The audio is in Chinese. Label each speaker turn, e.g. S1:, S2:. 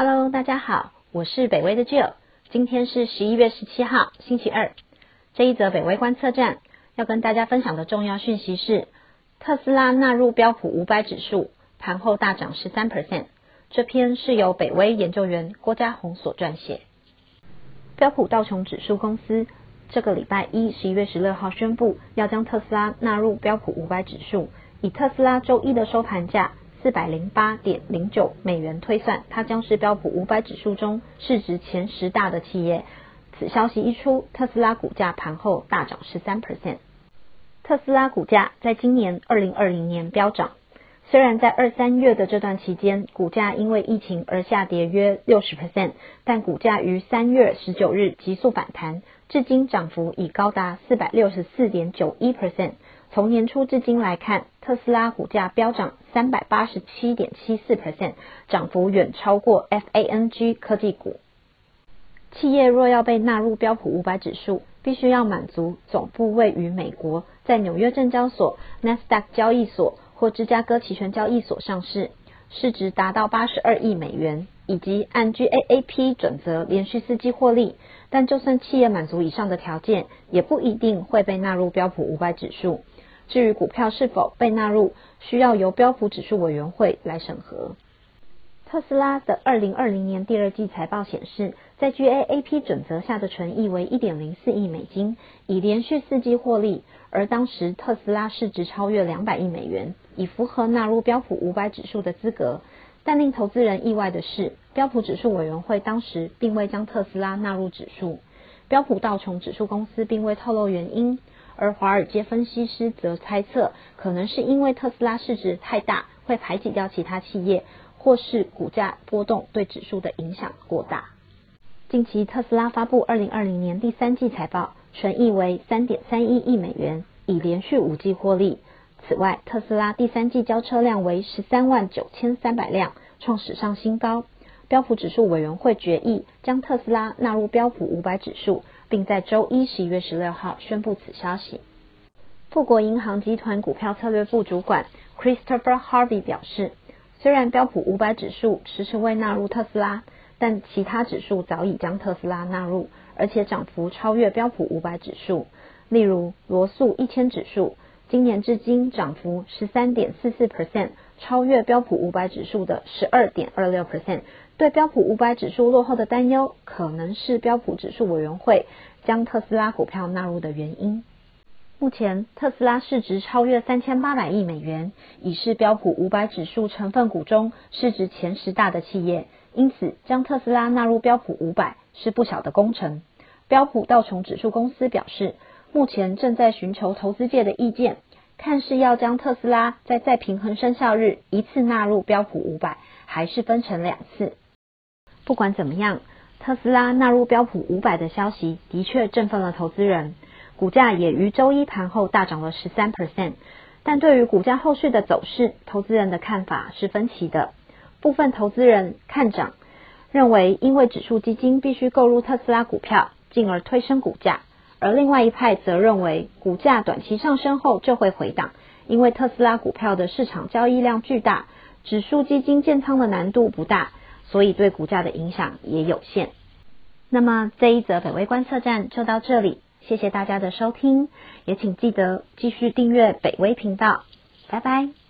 S1: Hello，大家好，我是北威的 Jill。今天是十一月十七号，星期二。这一则北威观测站要跟大家分享的重要讯息是：特斯拉纳入标普五百指数，盘后大涨十三 percent。这篇是由北威研究员郭家宏所撰写。标普道琼指数公司这个礼拜一十一月十六号宣布，要将特斯拉纳入标普五百指数，以特斯拉周一的收盘价。四百零八点零九美元推算，它将是标普五百指数中市值前十大的企业。此消息一出，特斯拉股价盘后大涨十三 percent。特斯拉股价在今年二零二零年飙涨，虽然在二三月的这段期间，股价因为疫情而下跌约六十 percent，但股价于三月十九日急速反弹，至今涨幅已高达四百六十四点九一 percent。从年初至今来看，特斯拉股价飙涨三百八十七点七四 percent，涨幅远超过 FANG 科技股。企业若要被纳入标普五百指数，必须要满足总部位于美国，在纽约证交所、纳斯达克交易所或芝加哥期权交易所上市，市值达到八十二亿美元，以及按 GAAP 准则连续四季获利。但就算企业满足以上的条件，也不一定会被纳入标普五百指数。至于股票是否被纳入，需要由标普指数委员会来审核。特斯拉的二零二零年第二季财报显示，在 GAAP 准则下的纯益为一点零四亿美金，已连续四季获利。而当时特斯拉市值超越两百亿美元，已符合纳入标普五百指数的资格。但令投资人意外的是，标普指数委员会当时并未将特斯拉纳入指数。标普道琼指数公司并未透露原因。而华尔街分析师则猜测，可能是因为特斯拉市值太大，会排挤掉其他企业，或是股价波动对指数的影响过大。近期特斯拉发布二零二零年第三季财报，纯益为三点三一亿美元，已连续五季获利。此外，特斯拉第三季交车量为十三万九千三百辆，创史上新高。标普指数委员会决议将特斯拉纳入标普五百指数。并在周一十一月十六号宣布此消息。富国银行集团股票策略部主管 Christopher Harvey 表示，虽然标普五百指数迟迟未纳入特斯拉，但其他指数早已将特斯拉纳入，而且涨幅超越标普五百指数。例如，罗素一千指数今年至今涨幅十三点四四 percent，超越标普五百指数的十二点二六 percent。对标普五百指数落后的担忧，可能是标普指数委员会将特斯拉股票纳入的原因。目前，特斯拉市值超越三千八百亿美元，已是标普五百指数成分股中市值前十大的企业。因此，将特斯拉纳入标普五百是不小的工程。标普道琼指数公司表示，目前正在寻求投资界的意见，看是要将特斯拉在再平衡生效日一次纳入标普五百，还是分成两次。不管怎么样，特斯拉纳入标普五百的消息的确振奋了投资人，股价也于周一盘后大涨了十三 percent。但对于股价后续的走势，投资人的看法是分歧的。部分投资人看涨，认为因为指数基金必须购入特斯拉股票，进而推升股价；而另外一派则认为股价短期上升后就会回档，因为特斯拉股票的市场交易量巨大，指数基金建仓的难度不大。所以对股价的影响也有限。那么这一则北威观测站就到这里，谢谢大家的收听，也请记得继续订阅北威频道，拜拜。